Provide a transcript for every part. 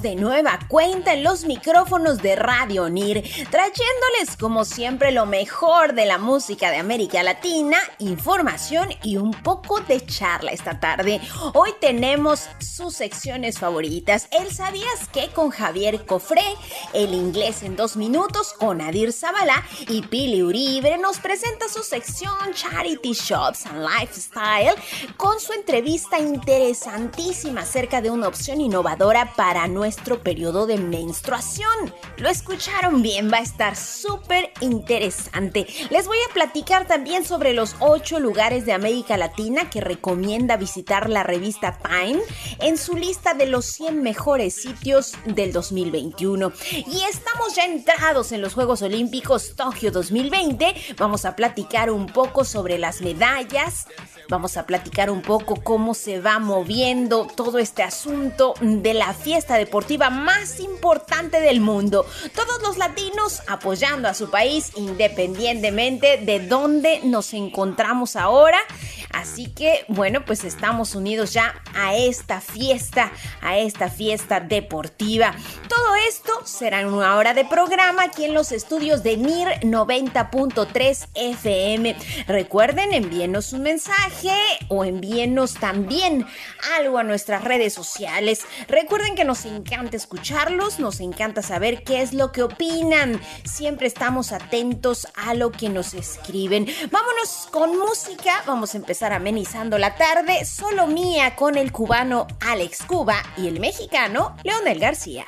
De nueva cuenta en los micrófonos de Radio NIR, trayéndoles como siempre lo mejor de la música de América Latina, información y un poco de charla esta tarde. Hoy tenemos sus secciones favoritas, el sabías que con Javier Cofré, el inglés en dos minutos con Adir Zavala y Pili Uribe nos presenta su sección Charity Shops and Lifestyle con su entrevista interesantísima acerca de una opción innovadora para nuestro periodo de menstruación. Lo escucharon bien, va a estar súper interesante. Les voy a platicar también sobre los 8 lugares de América Latina que recomienda visitar la revista Time en su lista de los 100 mejores sitios del 2021. Y estamos ya entrados en los Juegos Olímpicos Tokio 2020. Vamos a platicar un poco sobre las medallas. Vamos a platicar un poco cómo se va moviendo todo este asunto de la fiesta deportiva más importante del mundo. Todos los latinos apoyando a su país independientemente de dónde nos encontramos ahora. Así que, bueno, pues estamos unidos ya a esta fiesta, a esta fiesta deportiva. Todo esto será en una hora de programa aquí en los estudios de NIR 90.3 FM. Recuerden, envíenos un mensaje o envíenos también algo a nuestras redes sociales. Recuerden que nos encanta escucharlos, nos encanta saber qué es lo que opinan. Siempre estamos atentos a lo que nos escriben. Vámonos con música, vamos a empezar amenizando la tarde, solo mía con el cubano Alex Cuba y el mexicano Leonel García.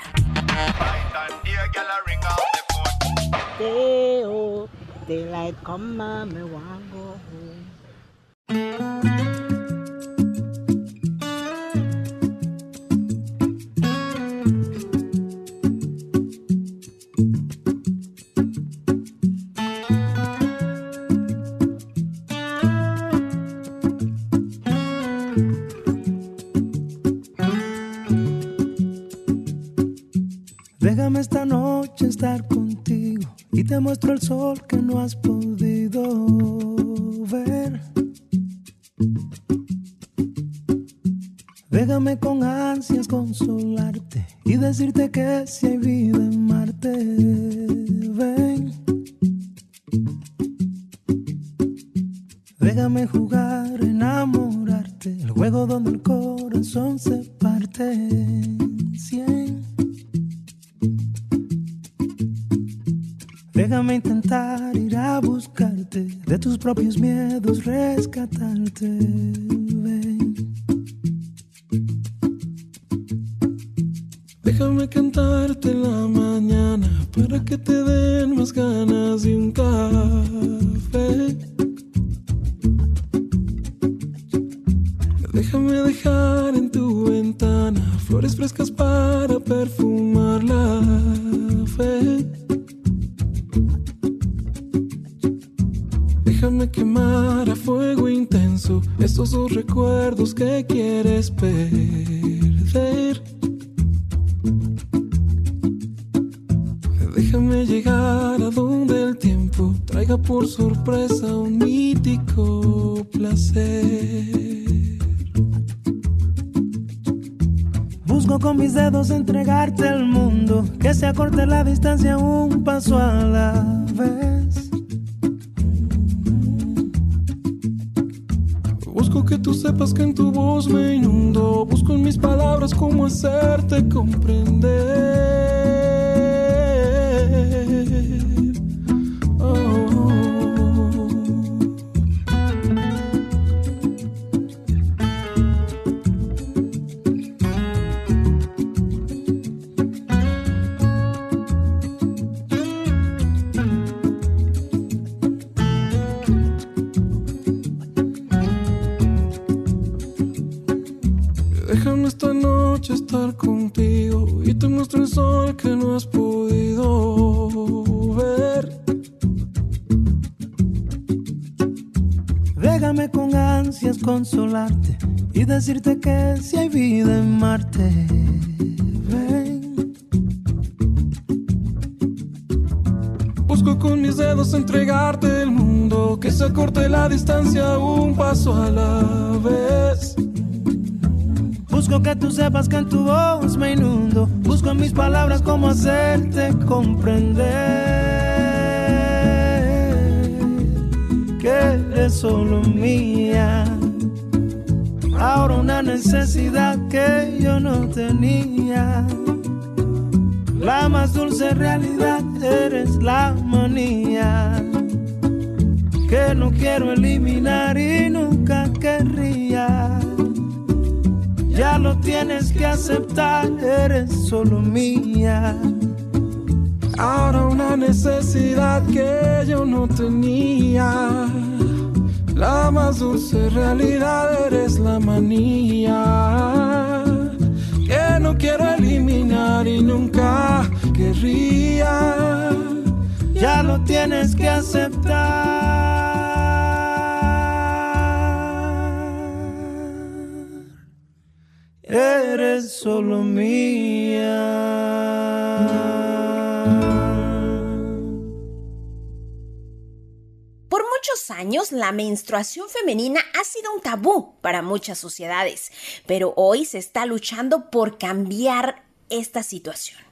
Muestro el sol que no has podido recuerdos que quieres perder. Déjame llegar a donde el tiempo traiga por sorpresa un mítico placer. Busco con mis dedos entregarte al mundo, que se acorte la distancia un paso a la vez. Que en tu voz me inundo, busco en mis palabras cómo hacerte comprender. Ahora una necesidad que yo no tenía. La más dulce realidad eres la manía que no quiero eliminar y nunca querría. Ya lo tienes que aceptar, eres solo mía. Ahora una necesidad que yo no tenía la más dulce realidad eres la manía que no quiero eliminar y nunca querría. Ya lo tienes que aceptar. Eres solo mía. Años la menstruación femenina ha sido un tabú para muchas sociedades, pero hoy se está luchando por cambiar esta situación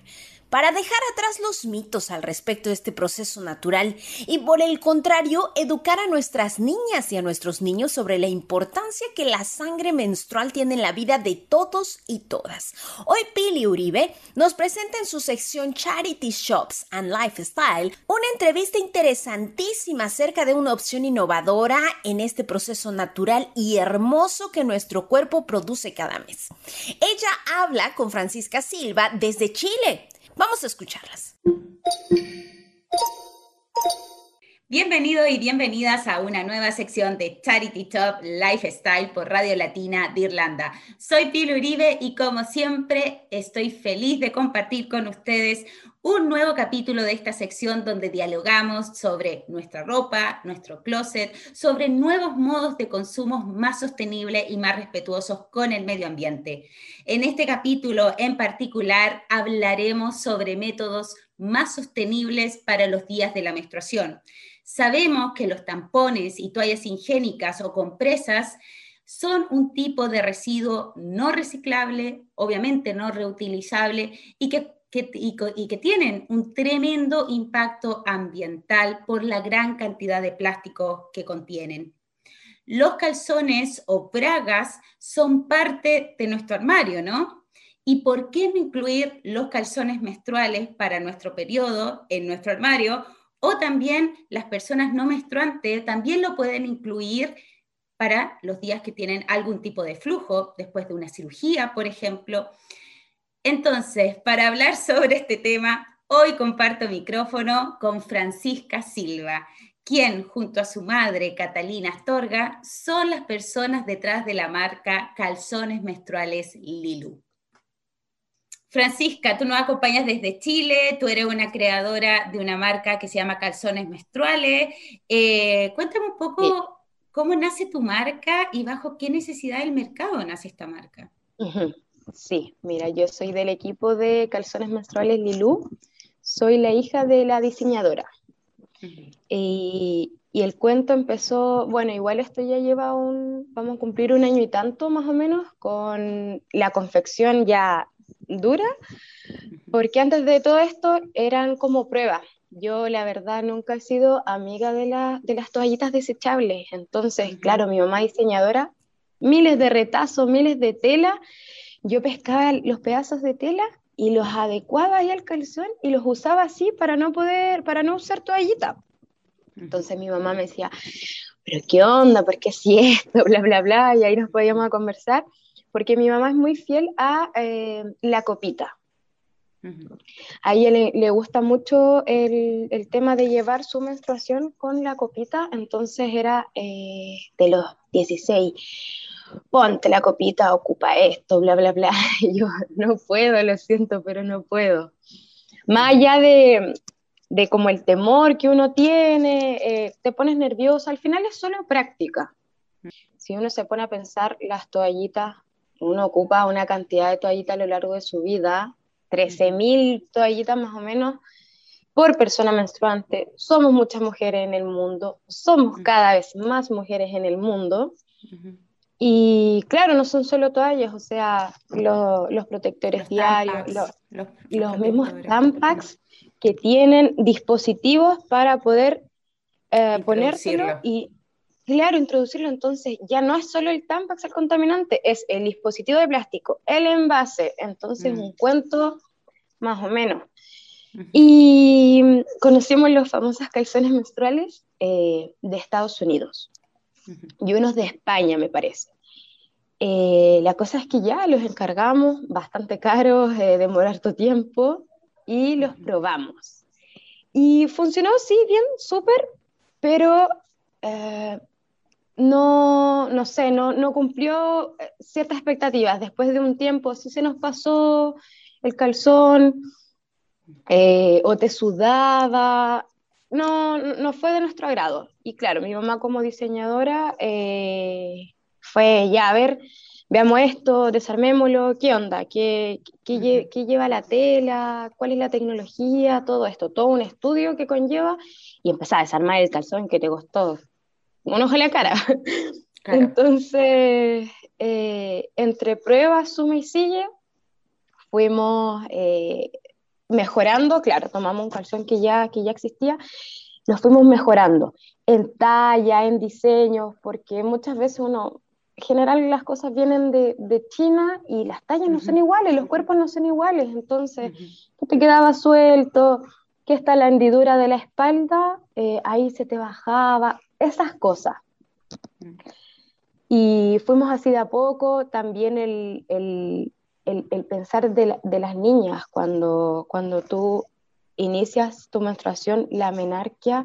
para dejar atrás los mitos al respecto de este proceso natural y por el contrario educar a nuestras niñas y a nuestros niños sobre la importancia que la sangre menstrual tiene en la vida de todos y todas. Hoy Pili Uribe nos presenta en su sección Charity Shops and Lifestyle una entrevista interesantísima acerca de una opción innovadora en este proceso natural y hermoso que nuestro cuerpo produce cada mes. Ella habla con Francisca Silva desde Chile Vamos a escucharlas. Bienvenido y bienvenidas a una nueva sección de Charity Top Lifestyle por Radio Latina de Irlanda. Soy Pilo Uribe y como siempre estoy feliz de compartir con ustedes un nuevo capítulo de esta sección donde dialogamos sobre nuestra ropa, nuestro closet, sobre nuevos modos de consumo más sostenibles y más respetuosos con el medio ambiente. En este capítulo en particular hablaremos sobre métodos más sostenibles para los días de la menstruación. Sabemos que los tampones y toallas higiénicas o compresas son un tipo de residuo no reciclable, obviamente no reutilizable y que, y, que tienen un tremendo impacto ambiental por la gran cantidad de plástico que contienen. Los calzones o bragas son parte de nuestro armario, ¿no? ¿Y por qué no incluir los calzones menstruales para nuestro periodo en nuestro armario o también las personas no menstruantes también lo pueden incluir para los días que tienen algún tipo de flujo, después de una cirugía, por ejemplo. Entonces, para hablar sobre este tema, hoy comparto micrófono con Francisca Silva, quien junto a su madre, Catalina Astorga, son las personas detrás de la marca Calzones Menstruales Lilu. Francisca, tú nos acompañas desde Chile, tú eres una creadora de una marca que se llama Calzones Menstruales. Eh, cuéntame un poco cómo nace tu marca y bajo qué necesidad del mercado nace esta marca. Sí, mira, yo soy del equipo de Calzones Menstruales Lilú, soy la hija de la diseñadora. y, y, el cuento empezó, bueno, igual esto ya lleva un, vamos a cumplir un año y tanto más o menos, con la confección ya dura, porque antes de todo esto eran como pruebas. Yo la verdad nunca he sido amiga de, la, de las toallitas desechables, entonces, claro, mi mamá diseñadora, miles de retazos, miles de tela, yo pescaba los pedazos de tela y los adecuaba ahí al calzón y los usaba así para no poder, para no usar toallita. Entonces mi mamá me decía, pero qué onda, ¿por qué si esto? Bla, bla, bla, y ahí nos podíamos conversar, porque mi mamá es muy fiel a eh, la copita. A ella le, gusta mucho el, el, tema de llevar su menstruación con la copita, entonces era eh, de los 16 ponte la copita, ocupa esto, bla, bla, bla. Y yo, no puedo, lo siento, pero no puedo. Más allá de, de como el temor que uno tiene, eh, te pones nerviosa, al final es solo práctica. Si uno se pone a pensar las toallitas, uno ocupa una cantidad de toallitas a lo largo de su vida, 13.000 toallitas más o menos por persona menstruante. Somos muchas mujeres en el mundo, somos cada vez más mujeres en el mundo. Y claro, no son solo toallas, o sea, los protectores diarios, los, mismos Tampax que tienen dispositivos para poder eh, ponérselo y, claro, introducirlo. Entonces, ya no es solo el Tampax el contaminante, es el dispositivo de plástico, el envase. Entonces, un cuento más o menos. Y conocemos los famosos calzones menstruales eh, de Estados Unidos y unos de España, me parece. Eh, la cosa es que ya los encargamos, bastante caros, eh, demora harto tiempo, y los probamos. Y funcionó, sí, bien, súper, pero eh, no, no sé, no, no cumplió eh, ciertas expectativas. Después de un tiempo, sí se nos pasó el calzón, o te sudaba, no, no fue de nuestro agrado. Y claro, mi mamá como diseñadora eh, fue ya, a ver, veamos esto, desarmémoslo, ¿qué onda? ¿Qué, qué, qué, lleva la tela? ¿Cuál es la tecnología? Todo esto, todo un estudio que conlleva y empezar a desarmar el calzón que te costó un ojo en la cara. Entonces, eh, entre pruebas, suma y sigue, fuimos eh, mejorando, claro, tomamos un calzón que ya, que ya existía, nos fuimos mejorando en talla, en diseño, porque muchas veces uno, en general las cosas vienen de, de China y las tallas no son iguales, los cuerpos no son iguales, entonces, ¿qué te quedaba suelto? ¿Qué está la hendidura de la espalda? Eh, ahí se te bajaba, esas cosas. Y fuimos así de a poco, también el, el, el, pensar de, de, las niñas cuando, cuando tú inicias tu menstruación, la menarquia,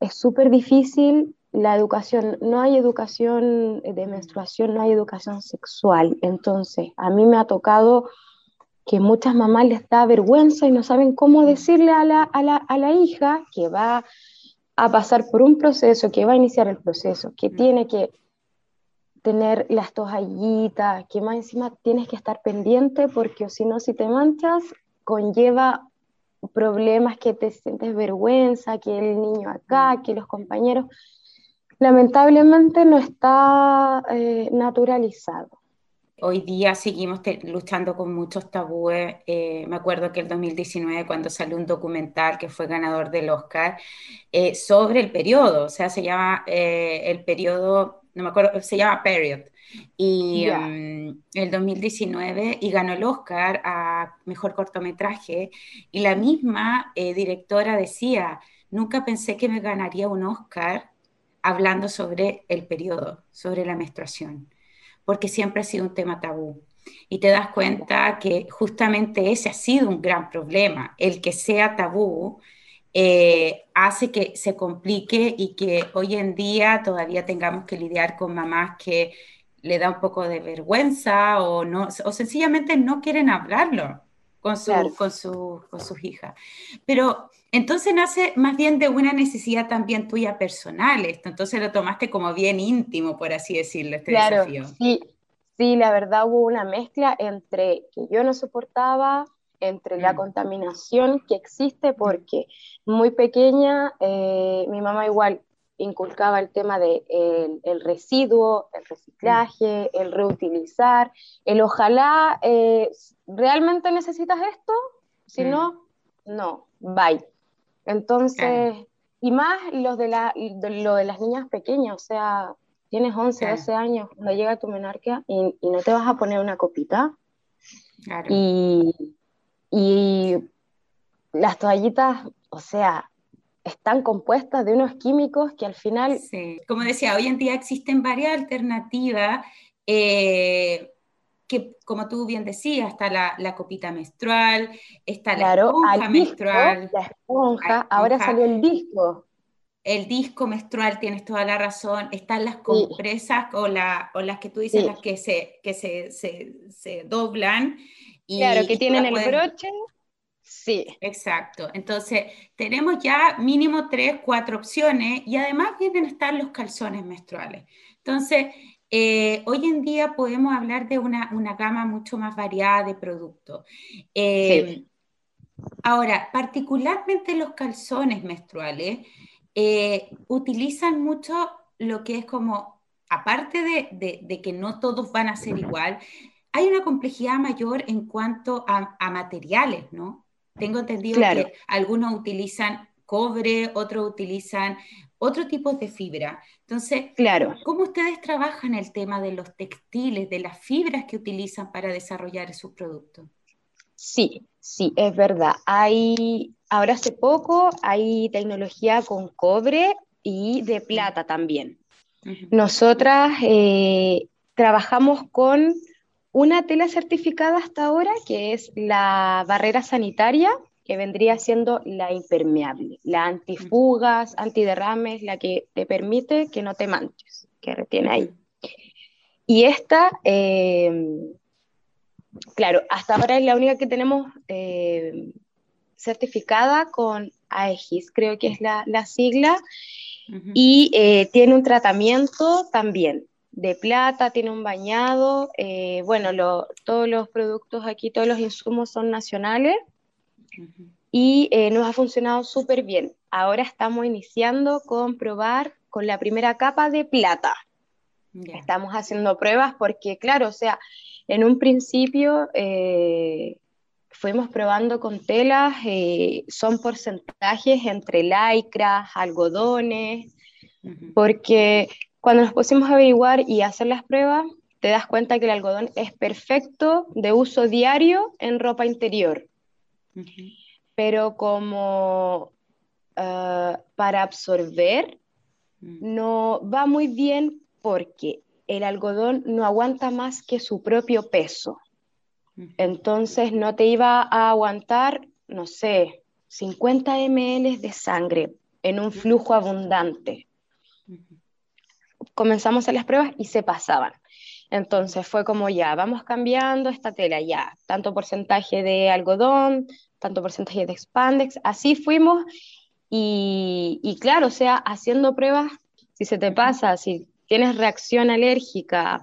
es súper difícil. La educación, no hay educación de menstruación, no hay educación sexual. Entonces, a mí me ha tocado que muchas mamás les da vergüenza y no saben cómo decirle a la, a la, a la hija que va a pasar por un proceso, que va a iniciar el proceso, que tiene que tener las toallitas, que más encima tienes que estar pendiente porque si no, si te manchas, conlleva problemas que te sientes vergüenza, que el niño acá, que los compañeros, lamentablemente no está eh, naturalizado. Hoy día seguimos luchando con muchos tabúes. Eh, me acuerdo que el 2019, cuando salió un documental que fue ganador del Oscar, eh, sobre el periodo, o sea, se llama el periodo no me acuerdo, se llama Period. Y en mm, el 2019 y ganó el Oscar a Mejor Cortometraje. Y la misma eh, directora decía, nunca pensé que me ganaría un Oscar hablando sobre el periodo, sobre la menstruación, porque siempre ha sido un tema tabú. Y te das cuenta que justamente ese ha sido un gran problema, el que sea tabú eh, hace que se complique y que hoy en día todavía tengamos que lidiar con mamás que le da un poco de vergüenza o, no, o sencillamente no quieren hablarlo con, su, con, su, con sus hijas. Pero entonces nace más bien de una necesidad también tuya personal esto, entonces lo tomaste como bien íntimo, por así decirlo, este desafío. Sí, sí, la verdad hubo una mezcla entre que yo no soportaba entre la Mm. contaminación que existe, porque muy pequeña, eh, mi mamá igual inculcaba el tema de el, el residuo, el reciclaje, el reutilizar, el ojalá, eh, ¿realmente necesitas esto? Si Mm. no, no, bye. Entonces, y más los de la, lo de las niñas pequeñas, o sea, tienes 11, Claro. 12 años, cuando llega tu menarquia y, y no te vas a poner una copita. Claro. Y, y las toallitas, o sea, están compuestas de unos químicos que al final, Sí. Como decía, hoy en día existen varias alternativas eh, que, como tú bien decías, está la, la copita menstrual, está la esponja al disco, menstrual, la esponja, ahora esponja. salió el disco. el disco menstrual, tienes toda la razón, están las compresas o, la, o las que tú dices, Sí. las que se, que se, se, se doblan. Y, Claro, que tienen el broche. Sí, Exacto. Entonces, tenemos ya mínimo tres, cuatro opciones y además vienen a estar los calzones menstruales. Entonces, eh, hoy en día podemos hablar de una, una gama mucho más variada de productos. Eh, Ahora, particularmente los calzones menstruales eh, utilizan mucho lo que es como, aparte de, de- de que no todos van a ser igual, hay una complejidad mayor en cuanto a, a materiales, ¿no? Tengo entendido Claro. que algunos utilizan cobre, otros utilizan otro tipo de fibra. Entonces, claro. ¿cómo ustedes trabajan el tema de los textiles, de las fibras que utilizan para desarrollar sus productos? Sí, sí, es verdad. Hay, ahora hace poco hay tecnología con cobre y de plata también. Nosotras eh, trabajamos con una tela certificada hasta ahora, que es la barrera sanitaria, que vendría siendo la impermeable, la antifugas, antiderrames, la que te permite que no te manches, que retiene ahí. Y esta, eh, claro, hasta ahora es la única que tenemos eh, certificada con AEGIS, creo que es la, la sigla, y eh, tiene un tratamiento también de plata, tiene un bañado, eh, bueno, lo- todos los productos aquí, todos los insumos son nacionales y eh, nos ha funcionado súper bien. Ahora estamos iniciando con probar con la primera capa de plata. Estamos haciendo pruebas porque, claro, o sea, en un principio eh, fuimos probando con telas, eh, son porcentajes entre lycras, algodones, porque cuando nos pusimos a averiguar y hacer las pruebas, te das cuenta que el algodón es perfecto de uso diario en ropa interior, pero como ah, para absorber Mm. no va muy bien porque el algodón no aguanta más que su propio peso. Entonces no te iba a aguantar, no sé, 50 ml de sangre en un flujo abundante. Comenzamos a hacer las pruebas y se pasaban. Entonces fue como ya, vamos cambiando esta tela ya, tanto porcentaje de algodón, tanto porcentaje de expandex, así fuimos y, y claro, o sea, haciendo pruebas, si se te pasa, si tienes reacción alérgica,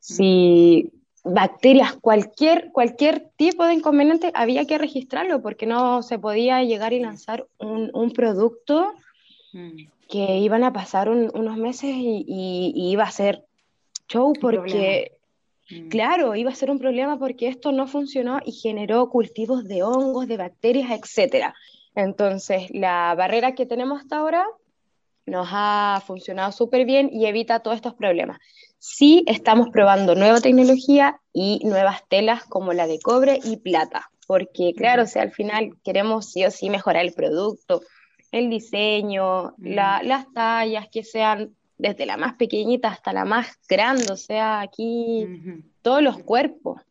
si bacterias, cualquier, cualquier tipo de inconveniente, había que registrarlo porque no se podía llegar y lanzar un, un producto Mm. Que iban a pasar un- unos meses y, y- y iba a ser show porque, Mm. claro, iba a ser un problema porque esto no funcionó y generó cultivos de hongos, de bacterias, etcétera. Entonces, la barrera que tenemos hasta ahora nos ha funcionado súper bien y evita todos estos problemas. Sí, estamos probando nueva tecnología y nuevas telas como la de cobre y plata, porque claro, o sea, al final queremos sí o sí mejorar el producto, el diseño, la- las tallas que sean desde la más pequeñita hasta la más grande, o sea, aquí todos los cuerpos.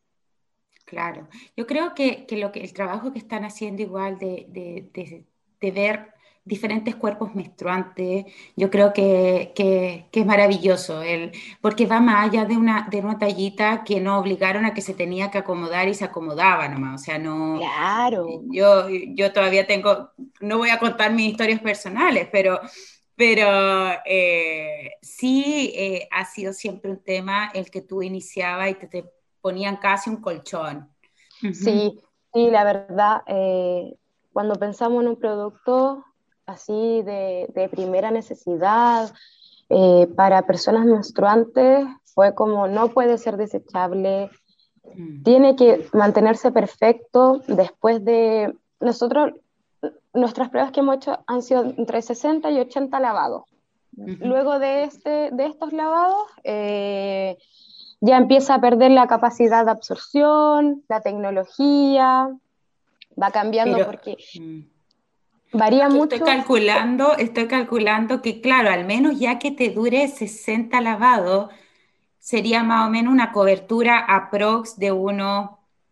Claro, yo creo que, que lo que el trabajo que están haciendo igual de, de- de- de ver diferentes cuerpos menstruantes, yo creo que, que- que es maravilloso, el, porque va más allá de una, de una tallita que no obligaron a que se tenía que acomodar y se acomodaba nomás, o sea, no, Claro, yo, yo todavía tengo, no voy a contar mis historias personales, pero, pero eh, sí eh, ha sido siempre un tema el que tú iniciabas y te, te ponían casi un colchón. Sí, Sí, la verdad, eh, cuando pensamos en un producto así de, primera necesidad eh, para personas menstruantes, fue como no puede ser desechable, mm. tiene que mantenerse perfecto después de nosotros, nuestras pruebas que hemos hecho han sido entre 60 y 80 lavados. Luego de, este, de estos lavados, eh, ya empieza a perder la capacidad de absorción, la tecnología, va cambiando porque mm. Varía mucho. Estoy calculando, estoy calculando que, claro, al menos ya que te dure 60 lavados, sería más o menos una cobertura aprox de unos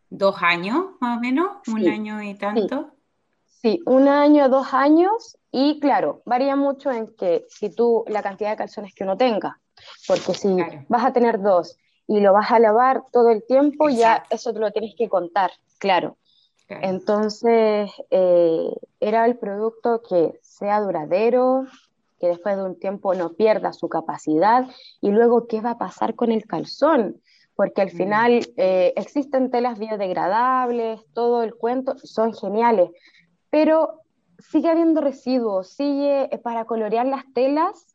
dos años, más o menos, un año y tanto. Sí. un año, dos años, y claro, varía mucho en que si tú, la cantidad de calzones que uno tenga, porque si vas a tener dos y lo vas a lavar todo el tiempo, ya eso te lo tienes que contar, claro. Entonces, eh, era el producto que sea duradero, que después de un tiempo no pierda su capacidad y luego qué va a pasar con el calzón, porque al mm. final eh, existen telas biodegradables, todo el cuento, son geniales, pero sigue habiendo residuos, sigue eh, para colorear las telas.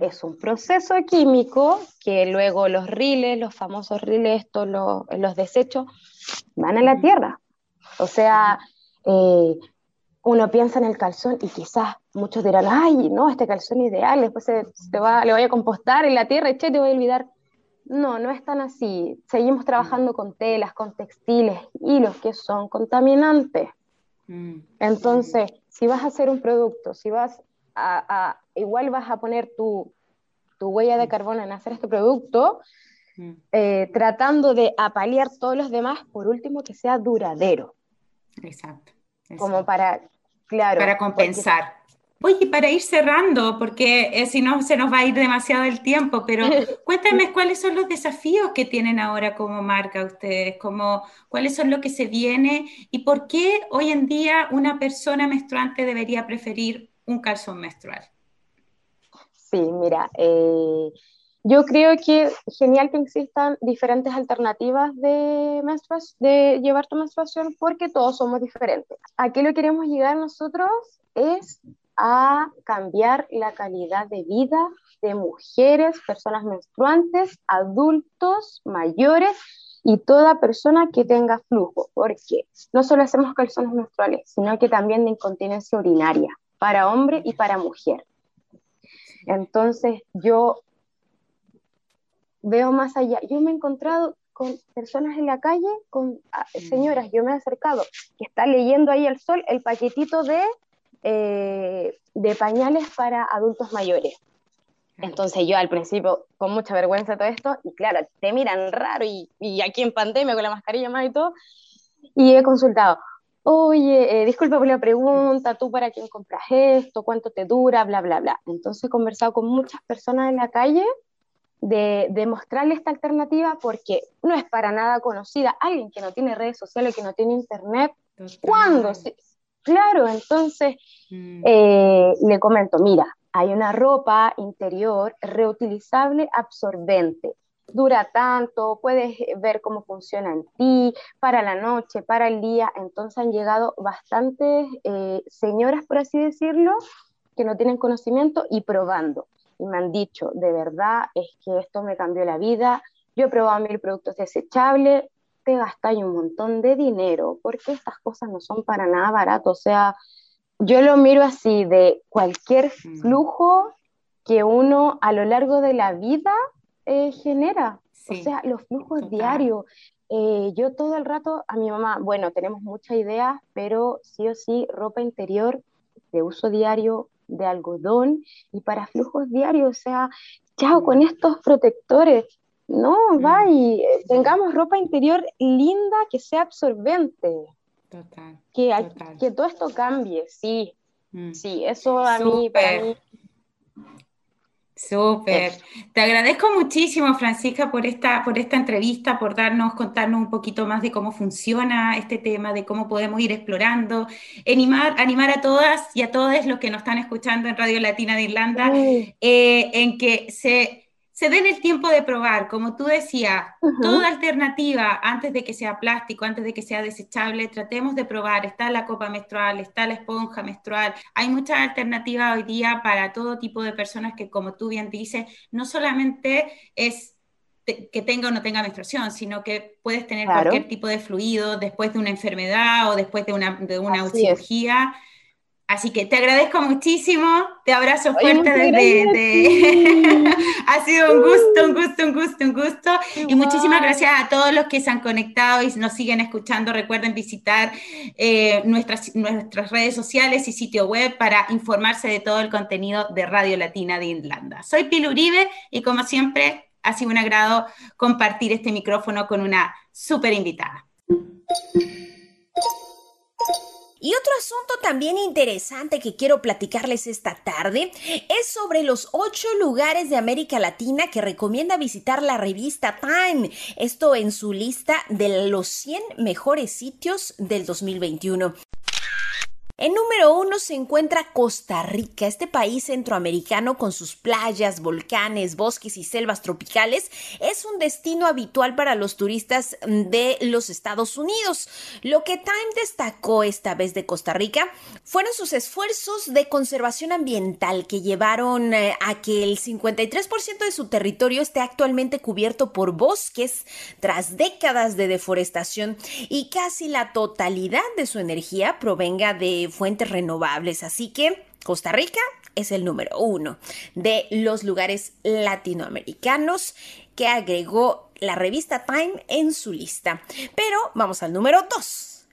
Es un proceso químico que luego los riles, los famosos riles, estos, los, los desechos, van a la tierra o sea, eh, uno piensa en el calzón y quizás muchos dirán, ay, no, este calzón ideal, después se, te va, le voy a compostar en la tierra y che, te voy a olvidar. No, no es tan así. Seguimos trabajando con telas, con textiles, hilos que son contaminantes. Mm. Entonces, si vas a hacer un producto, si vas a, igual vas a poner tu, tu huella de carbono en hacer este producto, mm. eh, tratando de apalear todos los demás, por último, que sea duradero. Exacto. Como para, claro. Para compensar. Oye, para ir cerrando, porque eh, si no se nos va a ir demasiado el tiempo, pero cuéntame cuáles son los desafíos que tienen ahora como marca ustedes, como, cuáles son lo que se viene y por qué hoy en día una persona menstruante debería preferir un calzón menstrual. Sí, mira, eh, yo creo que genial que existan diferentes alternativas de, de llevar tu menstruación porque todos somos diferentes. Aquí lo que queremos llegar nosotros es a cambiar la calidad de vida de mujeres, personas menstruantes, adultos, mayores y toda persona que tenga flujo, porque no solo hacemos calzones menstruales, sino que también de incontinencia urinaria para hombre y para mujer. Entonces, yo veo más allá. Yo me he encontrado con personas en la calle, con ah, mm. señoras, yo me he acercado, que está leyendo ahí el sol el paquetito de, eh, de pañales para adultos mayores. Entonces yo al principio, con mucha vergüenza todo esto, y claro, te miran raro y, y aquí en pandemia con la mascarilla más y todo, y he consultado, oye, eh, disculpa por la pregunta, tú para quién compras esto, cuánto te dura, bla, bla, bla. Entonces he conversado con muchas personas en la calle de, mostrarle esta alternativa porque no es para nada conocida. Alguien que no tiene redes sociales, que no tiene internet, ¿cuándo? Claro, entonces mm. eh, le comento, mira, hay una ropa interior reutilizable absorbente. Dura tanto, puedes ver cómo funciona en ti, para la noche, para el día. Entonces han llegado bastantes eh, señoras, por así decirlo, que no tienen conocimiento y probando y me han dicho, de verdad, es que esto me cambió la vida, yo he probado mil productos desechables, te gastáis un montón de dinero, porque estas cosas no son para nada baratas, o sea, yo lo miro así, de cualquier mm. flujo que uno a lo largo de la vida eh, genera, o sea, los flujos diarios. Eh, yo todo el rato a mi mamá, bueno, tenemos muchas ideas, pero sí o sí, ropa interior de uso diario, de algodón y para flujos diarios, o sea, chao con estos protectores. No, mm. va y eh, tengamos ropa interior linda que sea absorbente. Total. Que, que todo esto cambie, sí. Mm. Sí, eso a mí, para mí Súper. Te agradezco muchísimo, Francisca, por esta, por esta entrevista, por darnos, contarnos un poquito más de cómo funciona este tema, de cómo podemos ir explorando, animar, animar a todas y a todos los que nos están escuchando en Radio Latina de Irlanda, eh, en que se se den el tiempo de probar, como tú decías, toda alternativa antes de que sea plástico, antes de que sea desechable, tratemos de probar. Está la copa menstrual, está la esponja menstrual. Hay muchas alternativas hoy día para todo tipo de personas que, como tú bien dices, no solamente es que tenga o no tenga menstruación, sino que puedes tener cualquier tipo de fluido después de una enfermedad o después de una, de una cirugía. Así que te agradezco muchísimo, te abrazo fuerte desde... ha sido un gusto, un gusto, un gusto, un gusto. Y muchísimas gracias a todos los que se han conectado y nos siguen escuchando. Recuerden visitar eh, nuestras, nuestras redes sociales y sitio web para informarse de todo el contenido de Radio Latina de Irlanda. Soy Pilu Uribe y como siempre ha sido un agrado compartir este micrófono con una súper invitada. Y otro asunto también interesante que quiero platicarles esta tarde es sobre los ocho lugares de América Latina que recomienda visitar la revista Time. Esto en su lista de los 100 mejores sitios del 2021. En número uno se encuentra Costa Rica, este país centroamericano con sus playas, volcanes, bosques y selvas tropicales. Es un destino habitual para los turistas de los Estados Unidos. Lo que Time destacó esta vez de Costa Rica fueron sus esfuerzos de conservación ambiental que llevaron eh, a que el 53% de su territorio esté actualmente cubierto por bosques tras décadas de deforestación y casi la totalidad de su energía provenga de fuentes renovables. Así que Costa Rica es el número uno de los lugares latinoamericanos que agregó la revista Time en su lista. Pero vamos al número dos.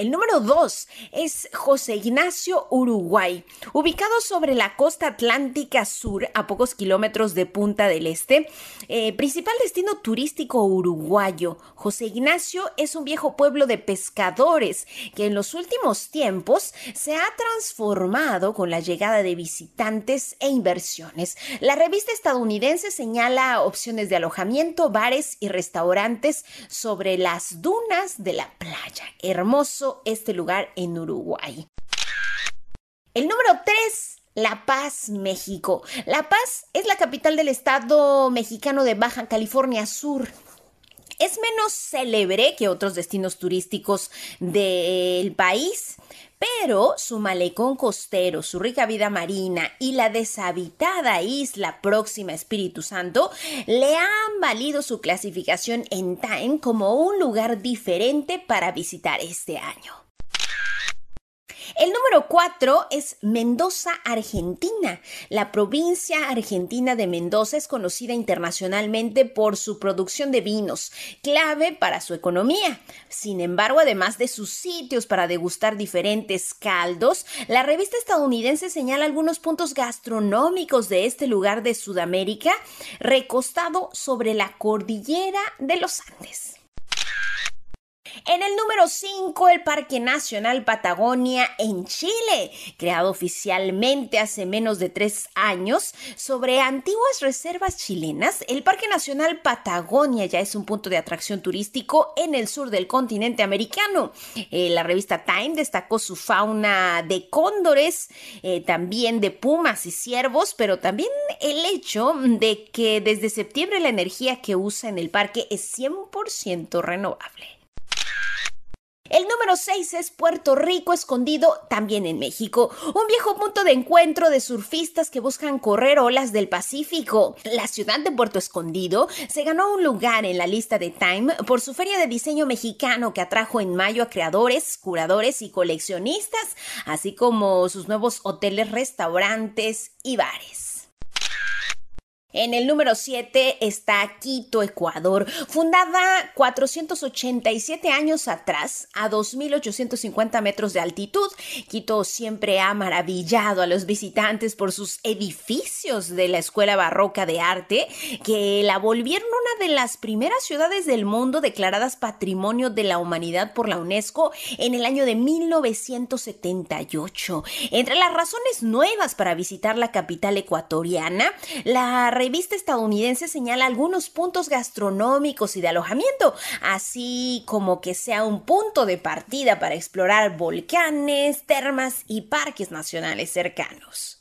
El número 2 es José Ignacio, Uruguay. Ubicado sobre la costa atlántica sur, a pocos kilómetros de Punta del Este, eh, principal destino turístico uruguayo. José Ignacio es un viejo pueblo de pescadores que en los últimos tiempos se ha transformado con la llegada de visitantes e inversiones. La revista estadounidense señala opciones de alojamiento, bares y restaurantes sobre las dunas de la playa. Hermoso este lugar en Uruguay. El número 3 la Paz, México. La Paz es la capital del estado mexicano de Baja California Sur. Es menos célebre que otros destinos turísticos del país, pero su malecón costero, su rica vida marina y la deshabitada isla próxima Espíritu Santo le han valido su clasificación en Time como un lugar diferente para visitar este año. El número cuatro es Mendoza, Argentina. La provincia argentina de Mendoza es conocida internacionalmente por su producción de vinos, clave para su economía. Sin embargo, además de sus sitios para degustar diferentes caldos, la revista estadounidense señala algunos puntos gastronómicos de este lugar de Sudamérica, recostado sobre la cordillera de los Andes. En el número 5, el Parque Nacional Patagonia en Chile, creado oficialmente hace menos de tres años sobre antiguas reservas chilenas. El Parque Nacional Patagonia ya es un punto de atracción turístico en el sur del continente americano. Eh, la revista Time destacó su fauna de cóndores, eh, también de pumas y ciervos, pero también el hecho de que desde septiembre la energía que usa en el parque es 100% renovable. El número 6 es Puerto Rico, escondido también en México, un viejo punto de encuentro de surfistas que buscan correr olas del Pacífico. La ciudad de Puerto Escondido se ganó un lugar en la lista de Time por su feria de diseño mexicano que atrajo en mayo a creadores, curadores y coleccionistas, así como sus nuevos hoteles, restaurantes y bares. En el número 7 está Quito, Ecuador, fundada 487 años atrás, a 2.850 metros de altitud. Quito siempre ha maravillado a los visitantes por sus edificios de la Escuela Barroca de Arte, que la volvieron una de las primeras ciudades del mundo declaradas Patrimonio de la Humanidad por la UNESCO en el año de 1978. Entre las razones nuevas para visitar la capital ecuatoriana, la revista estadounidense señala algunos puntos gastronómicos y de alojamiento, así como que sea un punto de partida para explorar volcanes, termas y parques nacionales cercanos.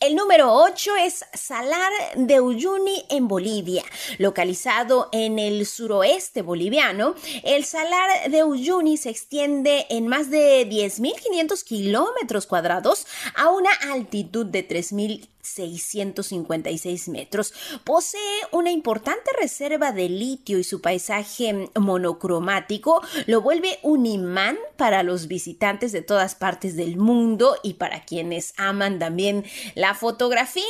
El número 8 es Salar de Uyuni en Bolivia. Localizado en el suroeste boliviano, el Salar de Uyuni se extiende en más de 10.500 kilómetros cuadrados a una altitud de 3.000 656 metros. Posee una importante reserva de litio y su paisaje monocromático lo vuelve un imán para los visitantes de todas partes del mundo y para quienes aman también la fotografía.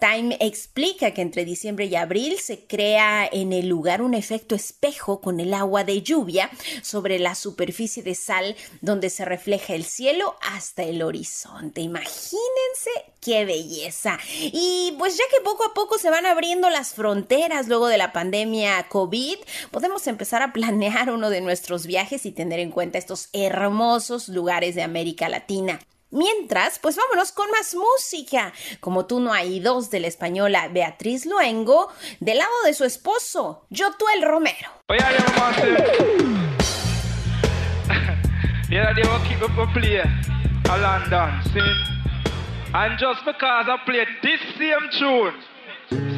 Time explica que entre diciembre y abril se crea en el lugar un efecto espejo con el agua de lluvia sobre la superficie de sal donde se refleja el cielo hasta el horizonte. Imagínense qué belleza. Y pues ya que poco a poco se van abriendo las fronteras luego de la pandemia COVID, podemos empezar a planear uno de nuestros viajes y tener en cuenta estos hermosos lugares de América Latina. Mientras, pues vámonos con más música. Como tú no hay dos de la española Beatriz Luengo, del lado de su esposo, Yotuel Romero. And just because I played this same tune,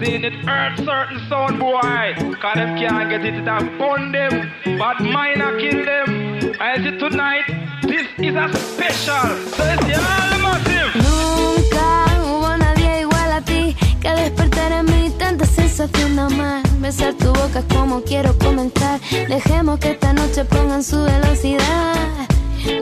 seeing it hurt certain sound boy, cause them can't get it, it bun them, but mine I kill them. I see tonight, this is a special, so it's all massive. Nunca hubo nadie igual a ti, que despertar en mí tanta sensación de amar. Besar tu boca es como quiero comenzar, dejemos que esta noche pongan su velocidad.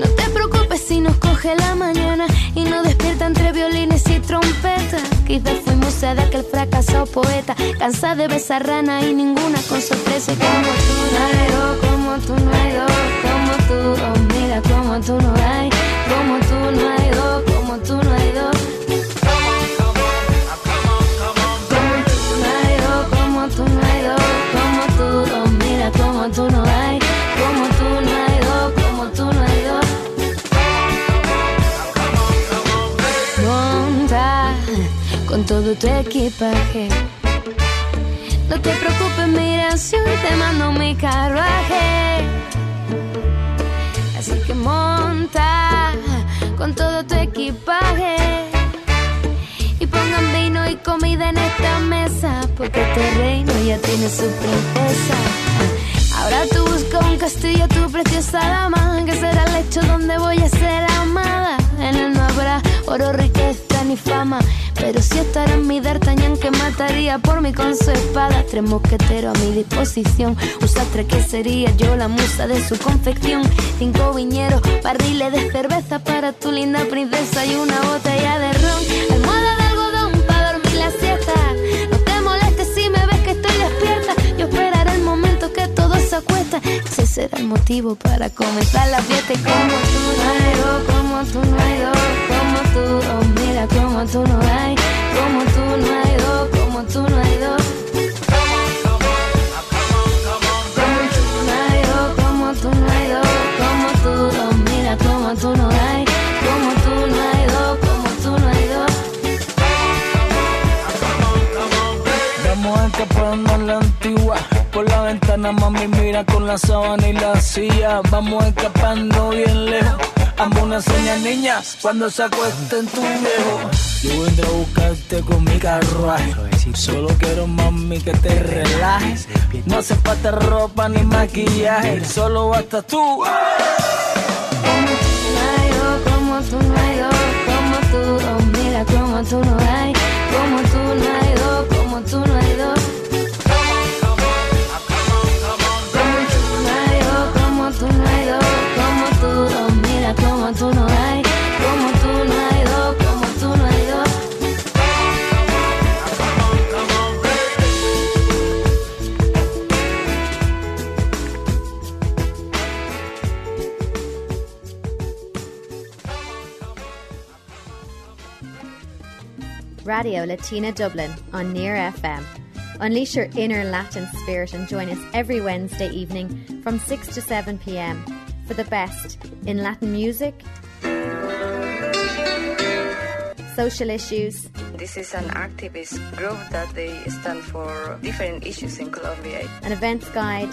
No te preocupes si nos coge la mañana y nos despierta entre violines y trompetas. Quizás fuimos sed de aquel fracasado poeta, cansada de besar rana y ninguna con sorpresa. Como tú no hay dos, como tú no hay dos, como tú, oh mira como tú no hay, como tú no hay todo tu equipaje. No te preocupes, mira, si te mando mi carruaje. Así que monta con todo tu equipaje. Y pongan vino y comida en esta mesa, porque este reino ya tiene su princesa. Ahora tú buscas un castillo, tu preciosa dama, que será el lecho donde voy a ser amada. En él no habrá oro, riqueza ni fama, pero si estará mi d'Artagnan que mataría por mí con su espada. Tres mosqueteros a mi disposición, un sastre que sería yo la musa de su confección. Cinco viñeros, barriles de cerveza para tu linda princesa y una botella de ron. Se acuesta. Ese será el motivo para comenzar la fiesta. Y como tú no hay dos, como tú no hay dos, como tú, oh mira como tú no hay, como tú no hay dos, como tú no hay dos. Mami, mira con la sábana y la silla. Vamos escapando bien lejos. Amo una señal, niña, cuando se acuesta en tu viejo. Yo vendré a buscarte con mi carruaje. Solo quiero, mami, que te relajes. No hace falta ropa ni maquillaje. Solo basta tú. Como tú dos, como tú dos, como tú, oh mira como tú no hay, Radio Latina Dublin on Near FM. Unleash your inner Latin spirit and join us every Wednesday evening from 6 to 7 pm for the best in Latin music, social issues, This is an activist group that they stand for different issues in Colombia. an events guide,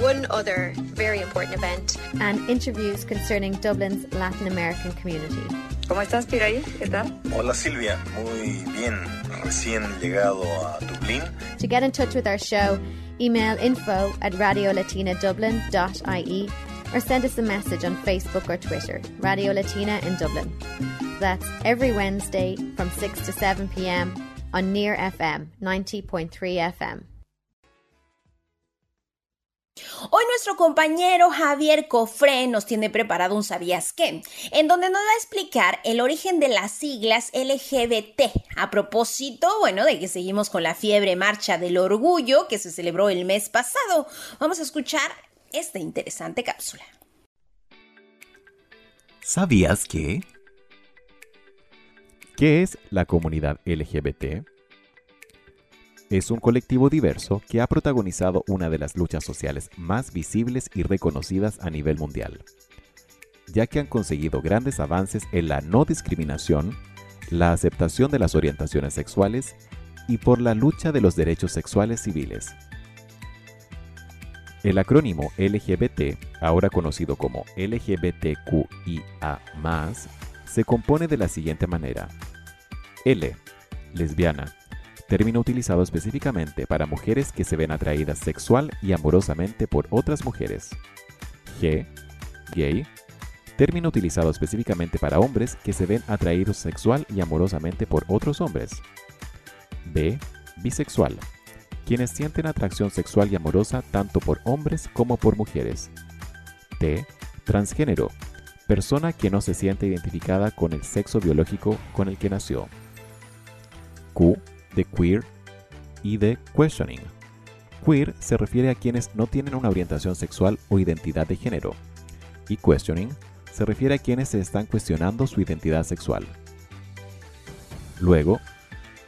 One other very important event and interviews concerning Dublin's Latin American community. ¿Cómo estás, Piraí? ¿Qué tal? Hola, Silvia. Muy bien. Recién llegado a Dublín. To get in touch with our show, email info at radiolatina.dublin.ie or send us a message on Facebook or Twitter, Radio Latina in Dublin. That's every Wednesday from 6 to 7 p.m. on Near FM 90.3 FM. Hoy nuestro compañero Javier Cofré nos tiene preparado un ¿Sabías qué? En donde nos va a explicar el origen de las siglas LGBT. A propósito, bueno, de que seguimos con la fiebre marcha del orgullo que se celebró el mes pasado. Vamos a escuchar esta interesante cápsula. ¿Sabías que? ¿Qué es la comunidad LGBT? Es un colectivo diverso que ha protagonizado una de las luchas sociales más visibles y reconocidas a nivel mundial, ya que han conseguido grandes avances en la no discriminación, la aceptación de las orientaciones sexuales y por la lucha de los derechos sexuales civiles. El acrónimo LGBT, ahora conocido como LGBTQIA, se compone de la siguiente manera: L, lesbiana, término utilizado específicamente para mujeres que se ven atraídas sexual y amorosamente por otras mujeres. G, gay, término utilizado específicamente para hombres que se ven atraídos sexual y amorosamente por otros hombres. B, bisexual, quienes sienten atracción sexual y amorosa tanto por hombres como por mujeres. T. Transgénero. Persona que no se siente identificada con el sexo biológico con el que nació. Q. De queer y de questioning. Queer se refiere a quienes no tienen una orientación sexual o identidad de género. Y questioning se refiere a quienes se están cuestionando su identidad sexual. Luego,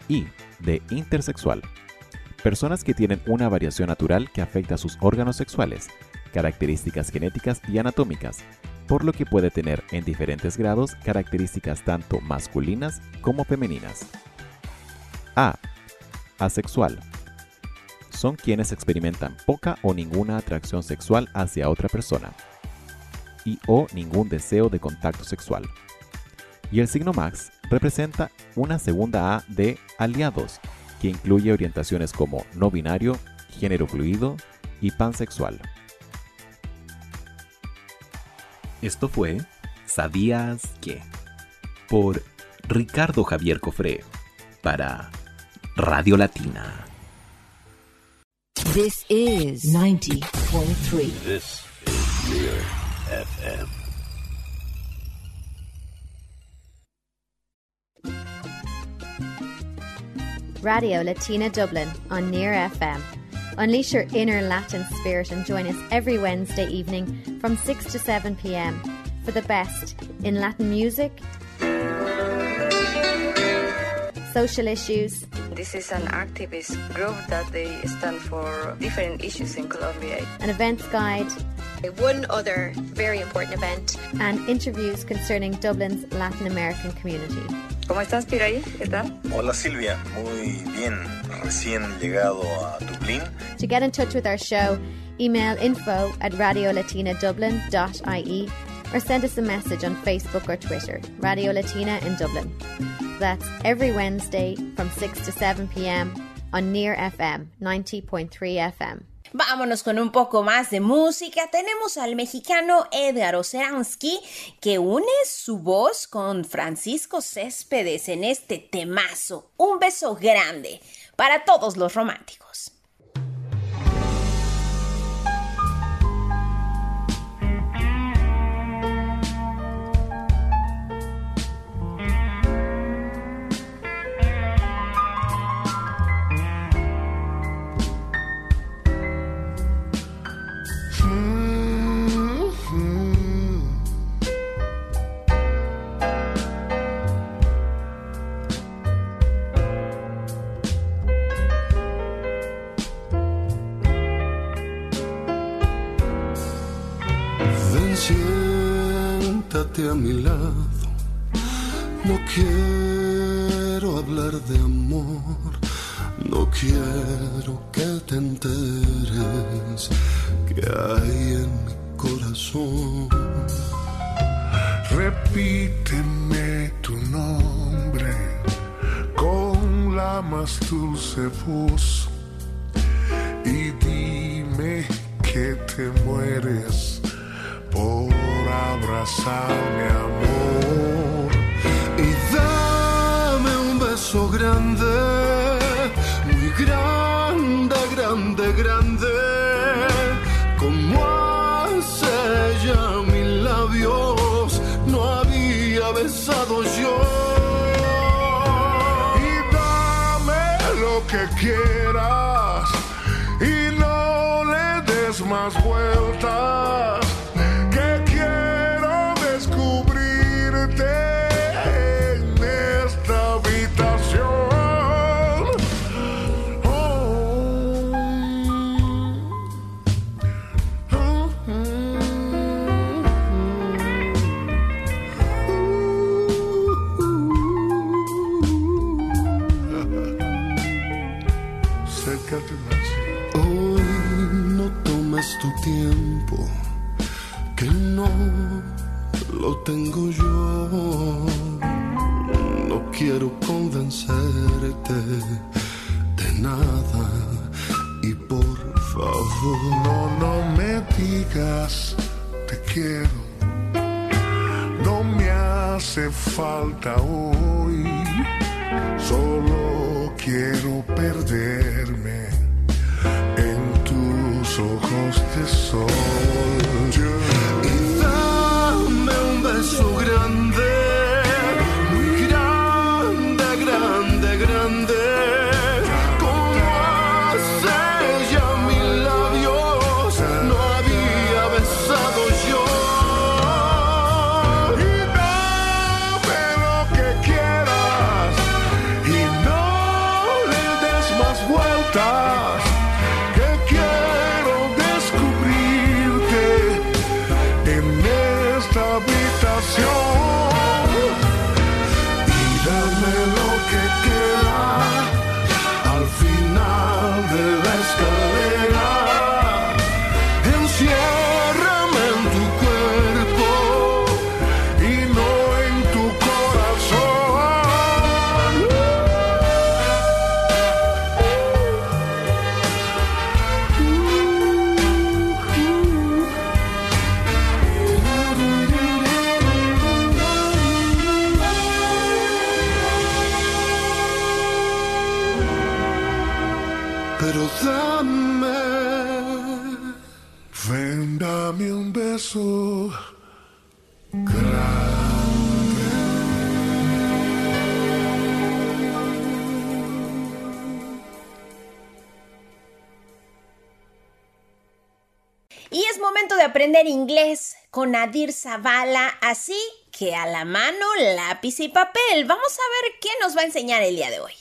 I. De intersexual Personas que tienen una variación natural que afecta a sus órganos sexuales, características genéticas y anatómicas, por lo que puede tener en diferentes grados características tanto masculinas como femeninas. A. Asexual. Son quienes experimentan poca o ninguna atracción sexual hacia otra persona y o ningún deseo de contacto sexual. Y el signo max representa una segunda A de aliados, que incluye orientaciones como no binario, género fluido y pansexual. Esto fue ¿Sabías qué? por Ricardo Javier Cofré para Radio Latina. This is 90.3. This is FM. Radio Latina Dublin on Near FM. Unleash your inner Latin spirit and join us every Wednesday evening from 6 to 7 pm for the best in Latin music, social issues. This is an activist group that they stand for different issues in Colombia. An events guide. One other very important event. And interviews concerning Dublin's Latin American community. ¿Cómo estás, Piraí? ¿Qué tal? Hola, Silvia. Muy bien. Recién llegado a Dublín. To get in touch with our show, email info at radiolatina.dublin.ie or send us a message on Facebook or Twitter, Radio Latina in Dublin. That's every Wednesday from 6 to 7 p.m. on Near FM 90.3 FM. Vámonos con un poco más de música. Tenemos al mexicano Edgar Oceransky que une su voz con Francisco Céspedes en este temazo. Un beso grande para todos los románticos. Siéntate a mi lado. No quiero hablar de amor. No quiero que te enteres que hay en mi corazón. Repíteme tu nombre con la más dulce voz y dime que te mueres abrazarme, amor. Quiero convencerte de nada y por favor No, no me digas te quiero. No me hace falta hoy. Solo quiero perderme en tus ojos de sol. Y dame un beso grande, momento de aprender inglés con Nadir Zavala, así que a la mano lápiz y papel. Vamos a ver qué nos va a enseñar el día de hoy.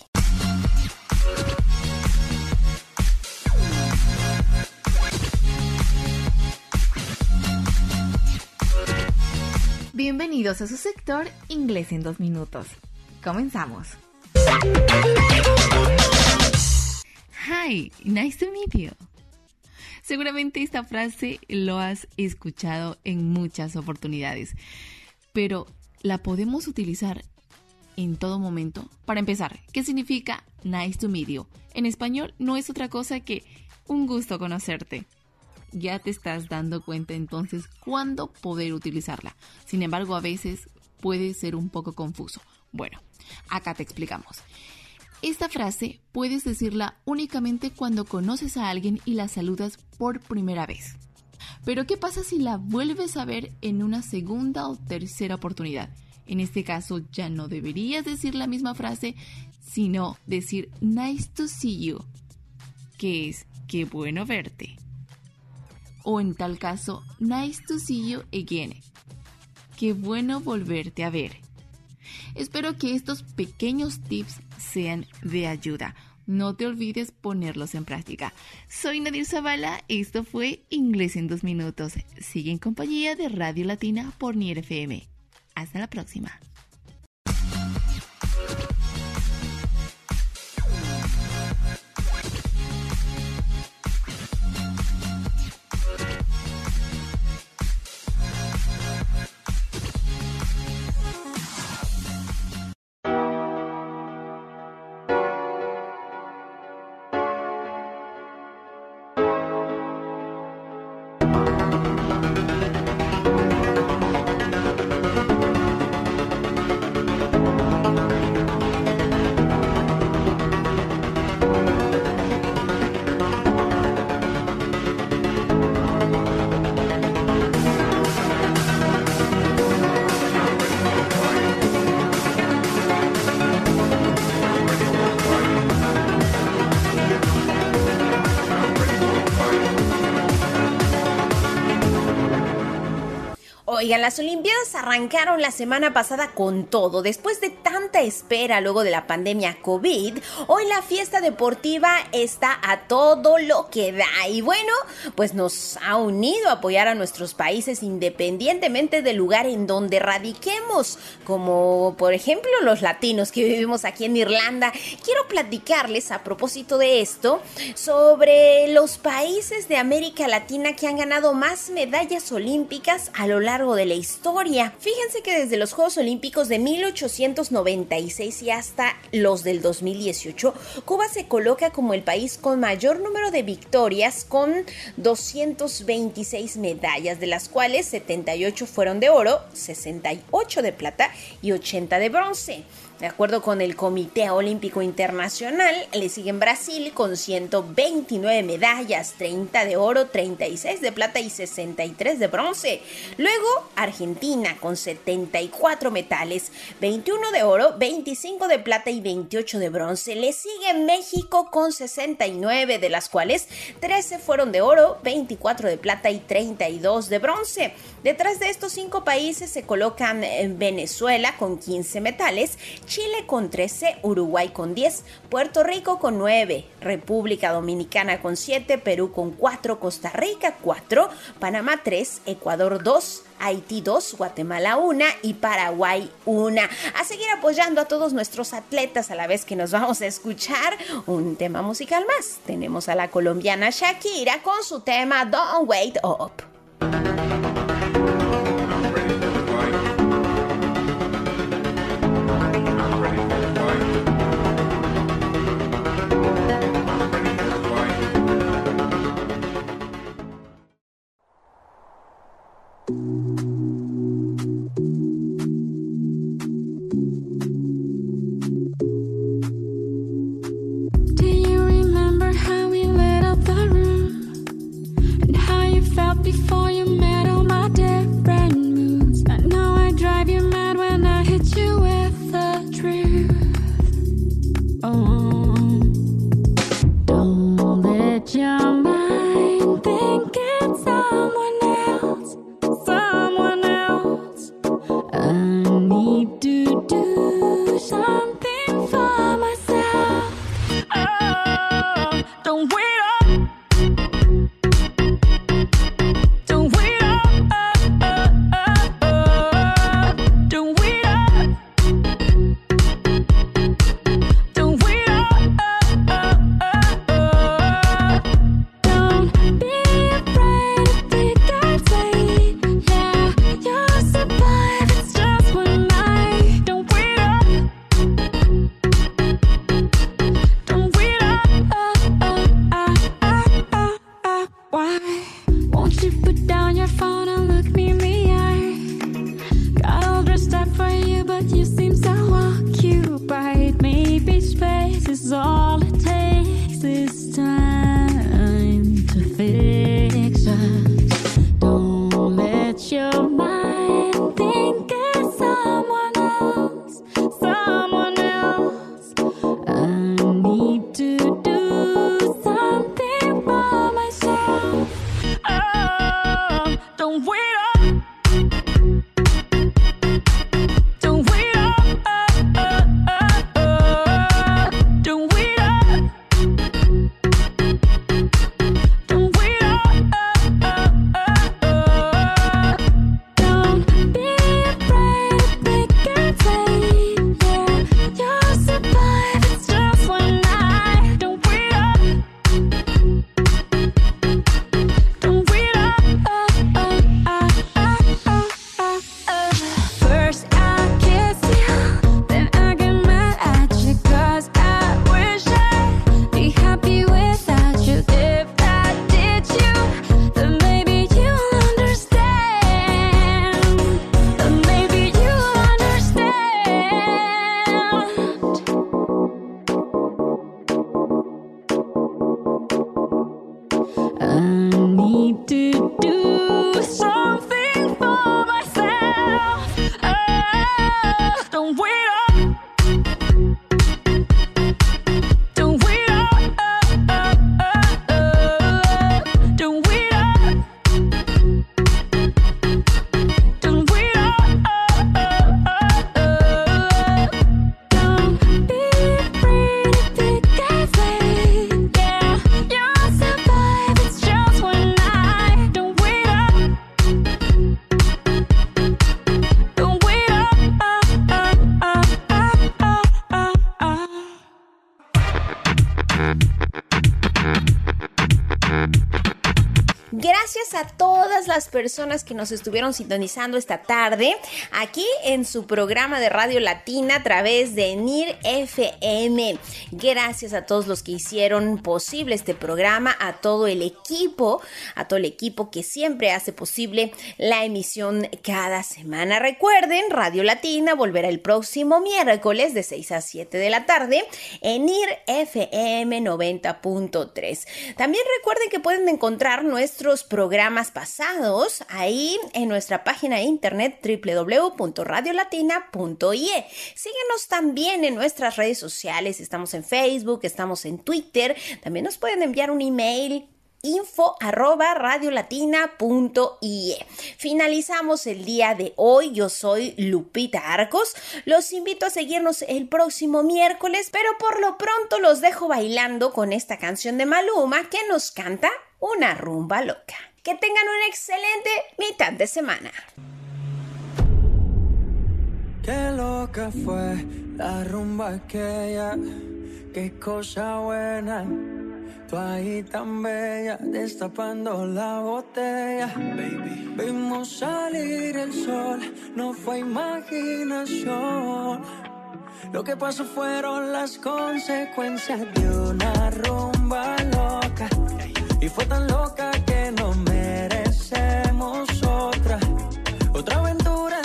Bienvenidos a su sector Inglés en dos minutos. Comenzamos. Hi, nice to meet you. Seguramente esta frase lo has escuchado en muchas oportunidades, pero la podemos utilizar en todo momento. Para empezar, ¿qué significa nice to meet you? En español no es otra cosa que un gusto conocerte. Ya te estás dando cuenta entonces cuándo poder utilizarla. Sin embargo, a veces puede ser un poco confuso. Bueno, acá te explicamos. Esta frase puedes decirla únicamente cuando conoces a alguien y la saludas por primera vez. Pero ¿qué pasa si la vuelves a ver en una segunda o tercera oportunidad? En este caso ya no deberías decir la misma frase, sino decir nice to see you, que es qué bueno verte. O en tal caso, nice to see you again, qué bueno volverte a ver. Espero que estos pequeños tips sean de ayuda. No te olvides ponerlos en práctica. Soy Nadir Zavala, esto fue Inglés en dos minutos. Sigue en compañía de Radio Latina por Nier FM. Hasta la próxima. Oigan, las Olimpiadas arrancaron la semana pasada con todo. Después de tanta espera luego de la pandemia COVID, hoy la fiesta deportiva está a todo lo que da. Y bueno, pues nos ha unido a apoyar a nuestros países independientemente del lugar en donde radiquemos, como por ejemplo los latinos que vivimos aquí en Irlanda. Quiero platicarles a propósito de esto sobre los países de América Latina que han ganado más medallas olímpicas a lo largo de la historia. Fíjense que desde los Juegos Olímpicos de 1896 y hasta los del 2018, Cuba se coloca como el país con mayor número de victorias con 226 medallas, de las cuales 78 fueron de oro, 68 de plata y 80 de bronce. De acuerdo con el Comité Olímpico Internacional, le siguen Brasil con 129 medallas, 30 de oro, 36 de plata y 63 de bronce. Luego Argentina con 74 metales, 21 de oro, 25 de plata y 28 de bronce. Le sigue México con 69, de las cuales 13 fueron de oro, 24 de plata y 32 de bronce. Detrás de estos cinco países se colocan eh, Venezuela con 15 metales, Chile con 13, Uruguay con 10, Puerto Rico con 9, República Dominicana con 7, Perú con 4, Costa Rica 4, Panamá 3, Ecuador 2, Haití 2, Guatemala 1 y Paraguay 1. A seguir apoyando a todos nuestros atletas a la vez que nos vamos a escuchar un tema musical más. Tenemos a la colombiana Shakira con su tema Don't Wait Up. Personas que nos estuvieron sintonizando esta tarde aquí en su programa de Radio Latina a través de NIR FM. Gracias a todos los que hicieron posible este programa, a todo el equipo, a todo el equipo que siempre hace posible la emisión cada semana. Recuerden, Radio Latina volverá el próximo miércoles de 6 a 7 de la tarde en NIR FM 90.3. También recuerden que pueden encontrar nuestros programas pasados ahí en nuestra página de internet www.radiolatina.ie. Síguenos también en nuestras redes sociales, estamos en Facebook, estamos en Twitter, también nos pueden enviar un email info radiolatina.ie. Finalizamos el día de hoy. Yo soy Lupita Arcos. Los invito a seguirnos el próximo miércoles, pero por lo pronto los dejo bailando con esta canción de Maluma que nos canta una rumba loca. Que tengan una excelente mitad de semana. Qué loca fue la rumba aquella, qué cosa buena. Tú ahí tan bella, destapando la botella. Baby. Vimos salir el sol, no fue imaginación. Lo que pasó fueron las consecuencias de una rumba loca. Y fue tan loca merecemos otra. Otra aventura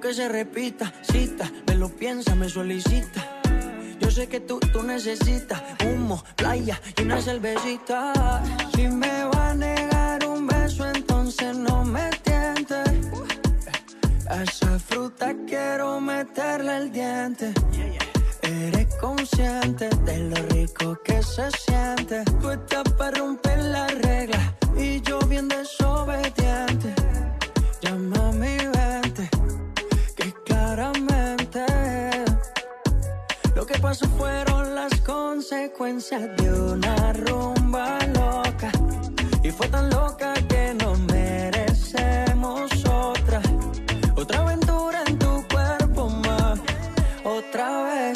Que se repita, cita, me lo piensa, me solicita. Yo sé que tú, tú necesitas humo, playa y una cervecita. Si me va a negar un beso, entonces no me tiente. Esa fruta quiero meterle el diente. Eres consciente de lo rico que se siente. Tú estás para romper la regla y yo bien desobediente. Llama que pasó fueron las consecuencias de una rumba loca. Y fue tan loca que no merecemos otra. Otra aventura en tu cuerpo más. Otra vez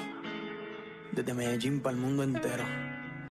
Desde Medellín para el mundo entero.